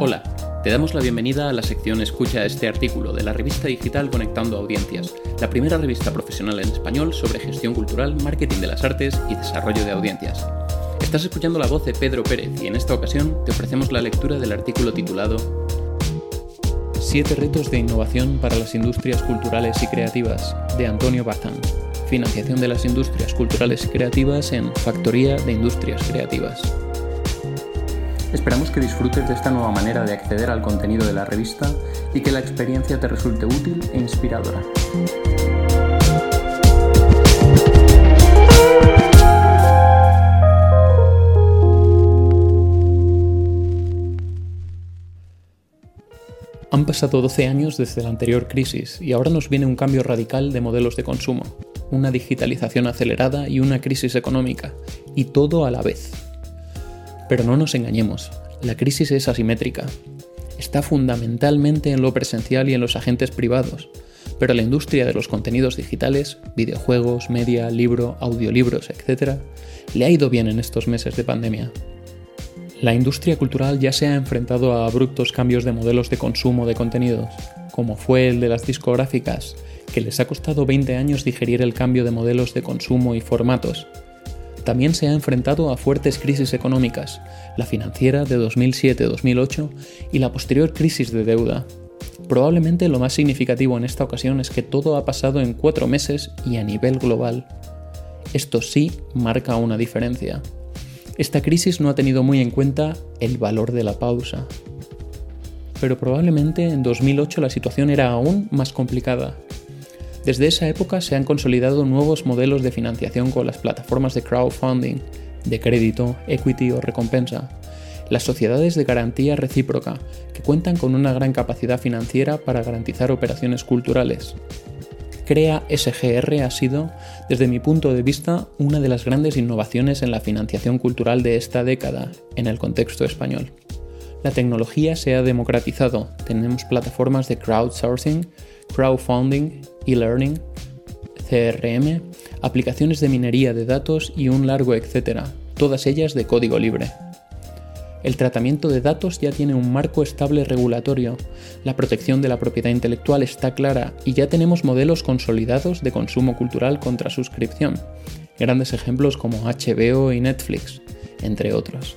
Hola, te damos la bienvenida a la sección Escucha este artículo de la revista digital Conectando Audiencias, la primera revista profesional en español sobre gestión cultural, marketing de las artes y desarrollo de audiencias. Estás escuchando la voz de Pedro Pérez y en esta ocasión te ofrecemos la lectura del artículo titulado Siete retos de innovación para las industrias culturales y creativas de Antonio Bazán. Financiación de las industrias culturales y creativas en Factoría de Industrias Creativas. Esperamos que disfrutes de esta nueva manera de acceder al contenido de la revista y que la experiencia te resulte útil e inspiradora. Han pasado 12 años desde la anterior crisis y ahora nos viene un cambio radical de modelos de consumo, una digitalización acelerada y una crisis económica, y todo a la vez. Pero no nos engañemos, la crisis es asimétrica. Está fundamentalmente en lo presencial y en los agentes privados, pero la industria de los contenidos digitales, videojuegos, media, libro, audiolibros, etc., le ha ido bien en estos meses de pandemia. La industria cultural ya se ha enfrentado a abruptos cambios de modelos de consumo de contenidos, como fue el de las discográficas, que les ha costado 20 años digerir el cambio de modelos de consumo y formatos, también se ha enfrentado a fuertes crisis económicas, la financiera de 2007-2008 y la posterior crisis de deuda. Probablemente lo más significativo en esta ocasión es que todo ha pasado en cuatro meses y a nivel global. Esto sí marca una diferencia. Esta crisis no ha tenido muy en cuenta el valor de la pausa. Pero probablemente en 2008 la situación era aún más complicada, desde esa época se han consolidado nuevos modelos de financiación con las plataformas de crowdfunding, de crédito, equity o recompensa, las sociedades de garantía recíproca, que cuentan con una gran capacidad financiera para garantizar operaciones culturales. CREA SGR ha sido, desde mi punto de vista, una de las grandes innovaciones en la financiación cultural de esta década, en el contexto español. La tecnología se ha democratizado, tenemos plataformas de crowdsourcing, crowdfunding, e-learning, CRM, aplicaciones de minería de datos y un largo etcétera, todas ellas de código libre. El tratamiento de datos ya tiene un marco estable regulatorio, la protección de la propiedad intelectual está clara y ya tenemos modelos consolidados de consumo cultural contra suscripción, grandes ejemplos como HBO y Netflix, entre otros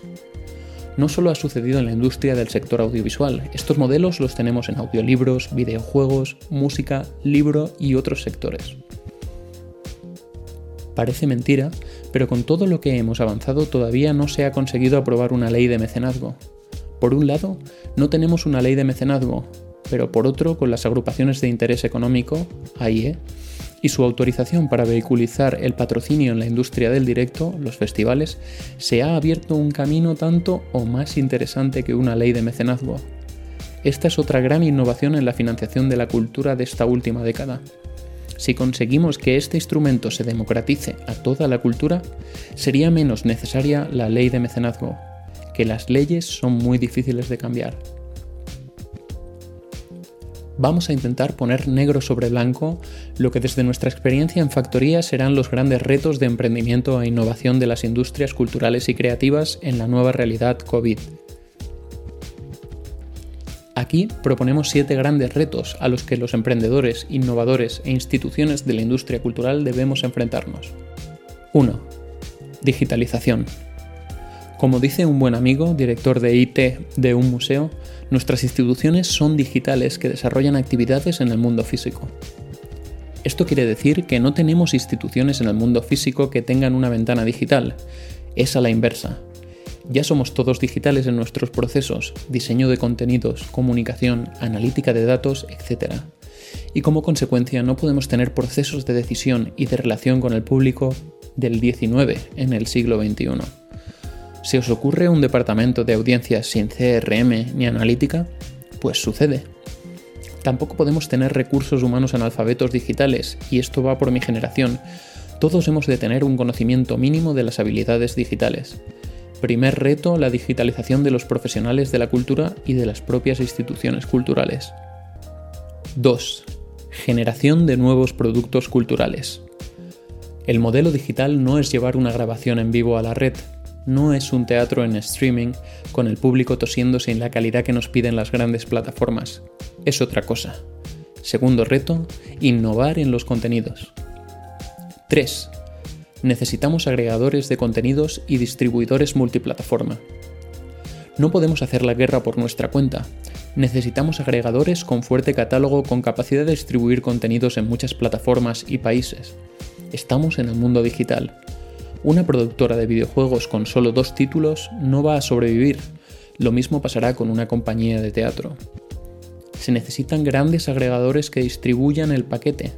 no solo ha sucedido en la industria del sector audiovisual, estos modelos los tenemos en audiolibros, videojuegos, música, libro y otros sectores. Parece mentira, pero con todo lo que hemos avanzado todavía no se ha conseguido aprobar una ley de mecenazgo. Por un lado, no tenemos una ley de mecenazgo, pero por otro, con las agrupaciones de interés económico, AIE, y su autorización para vehiculizar el patrocinio en la industria del directo, los festivales, se ha abierto un camino tanto o más interesante que una ley de mecenazgo. Esta es otra gran innovación en la financiación de la cultura de esta última década. Si conseguimos que este instrumento se democratice a toda la cultura, sería menos necesaria la ley de mecenazgo, que las leyes son muy difíciles de cambiar vamos a intentar poner negro sobre blanco lo que desde nuestra experiencia en factoría serán los grandes retos de emprendimiento e innovación de las industrias culturales y creativas en la nueva realidad COVID. Aquí proponemos siete grandes retos a los que los emprendedores, innovadores e instituciones de la industria cultural debemos enfrentarnos. 1. Digitalización. Como dice un buen amigo, director de IT de un museo, nuestras instituciones son digitales que desarrollan actividades en el mundo físico. Esto quiere decir que no tenemos instituciones en el mundo físico que tengan una ventana digital, es a la inversa. Ya somos todos digitales en nuestros procesos, diseño de contenidos, comunicación, analítica de datos, etc. Y como consecuencia no podemos tener procesos de decisión y de relación con el público del 19 en el siglo XXI. ¿Se os ocurre un departamento de audiencias sin CRM ni analítica? Pues sucede. Tampoco podemos tener recursos humanos analfabetos digitales, y esto va por mi generación. Todos hemos de tener un conocimiento mínimo de las habilidades digitales. Primer reto, la digitalización de los profesionales de la cultura y de las propias instituciones culturales. 2. Generación de nuevos productos culturales. El modelo digital no es llevar una grabación en vivo a la red, no es un teatro en streaming con el público tosiendo sin la calidad que nos piden las grandes plataformas. Es otra cosa. Segundo reto, innovar en los contenidos. 3. Necesitamos agregadores de contenidos y distribuidores multiplataforma. No podemos hacer la guerra por nuestra cuenta. Necesitamos agregadores con fuerte catálogo con capacidad de distribuir contenidos en muchas plataformas y países. Estamos en el mundo digital. Una productora de videojuegos con solo dos títulos no va a sobrevivir. Lo mismo pasará con una compañía de teatro. Se necesitan grandes agregadores que distribuyan el paquete.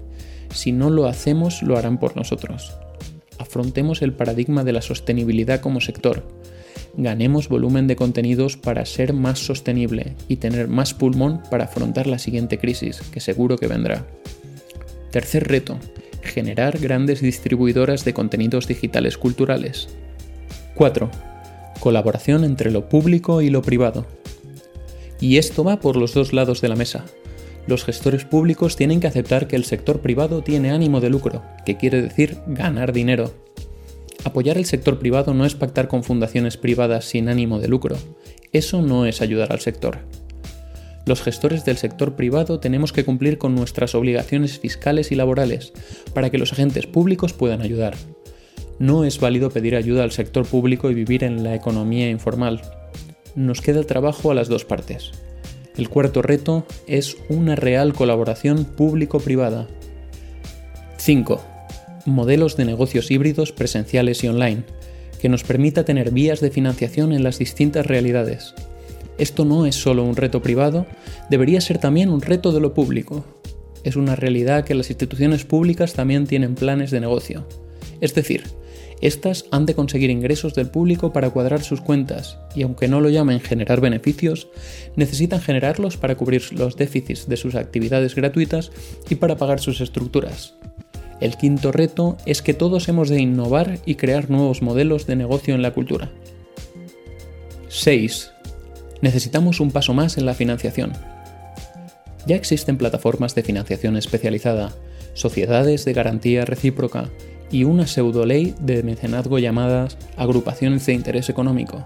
Si no lo hacemos, lo harán por nosotros. Afrontemos el paradigma de la sostenibilidad como sector ganemos volumen de contenidos para ser más sostenible y tener más pulmón para afrontar la siguiente crisis, que seguro que vendrá. Tercer reto, generar grandes distribuidoras de contenidos digitales culturales. 4. Colaboración entre lo público y lo privado. Y esto va por los dos lados de la mesa. Los gestores públicos tienen que aceptar que el sector privado tiene ánimo de lucro, que quiere decir ganar dinero, Apoyar el sector privado no es pactar con fundaciones privadas sin ánimo de lucro. Eso no es ayudar al sector. Los gestores del sector privado tenemos que cumplir con nuestras obligaciones fiscales y laborales para que los agentes públicos puedan ayudar. No es válido pedir ayuda al sector público y vivir en la economía informal. Nos queda trabajo a las dos partes. El cuarto reto es una real colaboración público-privada. 5 modelos de negocios híbridos presenciales y online, que nos permita tener vías de financiación en las distintas realidades. Esto no es solo un reto privado, debería ser también un reto de lo público. Es una realidad que las instituciones públicas también tienen planes de negocio. Es decir, estas han de conseguir ingresos del público para cuadrar sus cuentas, y aunque no lo llamen generar beneficios, necesitan generarlos para cubrir los déficits de sus actividades gratuitas y para pagar sus estructuras. El quinto reto es que todos hemos de innovar y crear nuevos modelos de negocio en la cultura. 6. Necesitamos un paso más en la financiación. Ya existen plataformas de financiación especializada, sociedades de garantía recíproca y una pseudo ley de mecenazgo llamadas agrupaciones de interés económico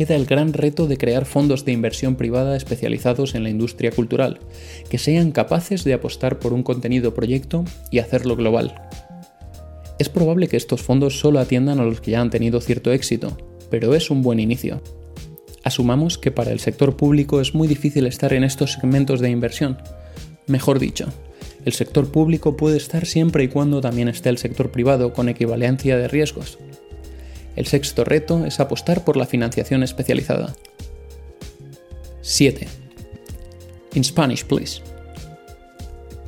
queda el gran reto de crear fondos de inversión privada especializados en la industria cultural, que sean capaces de apostar por un contenido proyecto y hacerlo global. Es probable que estos fondos solo atiendan a los que ya han tenido cierto éxito, pero es un buen inicio. Asumamos que para el sector público es muy difícil estar en estos segmentos de inversión. Mejor dicho, el sector público puede estar siempre y cuando también esté el sector privado con equivalencia de riesgos, el sexto reto es apostar por la financiación especializada. 7. In Spanish, please.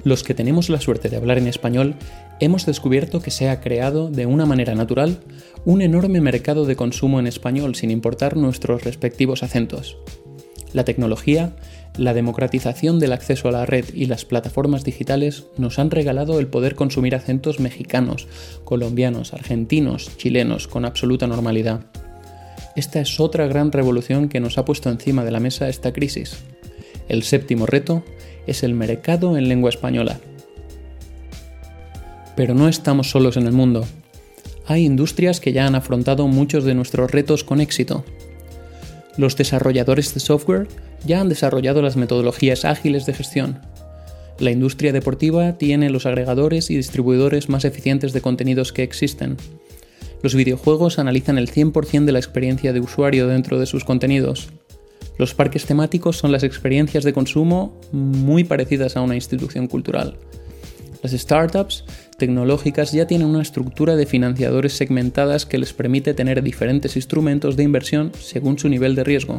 Los que tenemos la suerte de hablar en español hemos descubierto que se ha creado de una manera natural un enorme mercado de consumo en español sin importar nuestros respectivos acentos. La tecnología la democratización del acceso a la red y las plataformas digitales nos han regalado el poder consumir acentos mexicanos, colombianos, argentinos, chilenos con absoluta normalidad. Esta es otra gran revolución que nos ha puesto encima de la mesa esta crisis. El séptimo reto es el mercado en lengua española. Pero no estamos solos en el mundo. Hay industrias que ya han afrontado muchos de nuestros retos con éxito. Los desarrolladores de software ya han desarrollado las metodologías ágiles de gestión. La industria deportiva tiene los agregadores y distribuidores más eficientes de contenidos que existen. Los videojuegos analizan el 100% de la experiencia de usuario dentro de sus contenidos. Los parques temáticos son las experiencias de consumo muy parecidas a una institución cultural. Las startups tecnológicas ya tienen una estructura de financiadores segmentadas que les permite tener diferentes instrumentos de inversión según su nivel de riesgo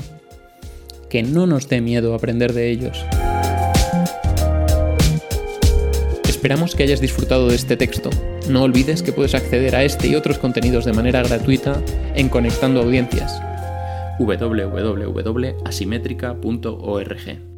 que no nos dé miedo aprender de ellos. Esperamos que hayas disfrutado de este texto. No olvides que puedes acceder a este y otros contenidos de manera gratuita en Conectando Audiencias www.asimétrica.org.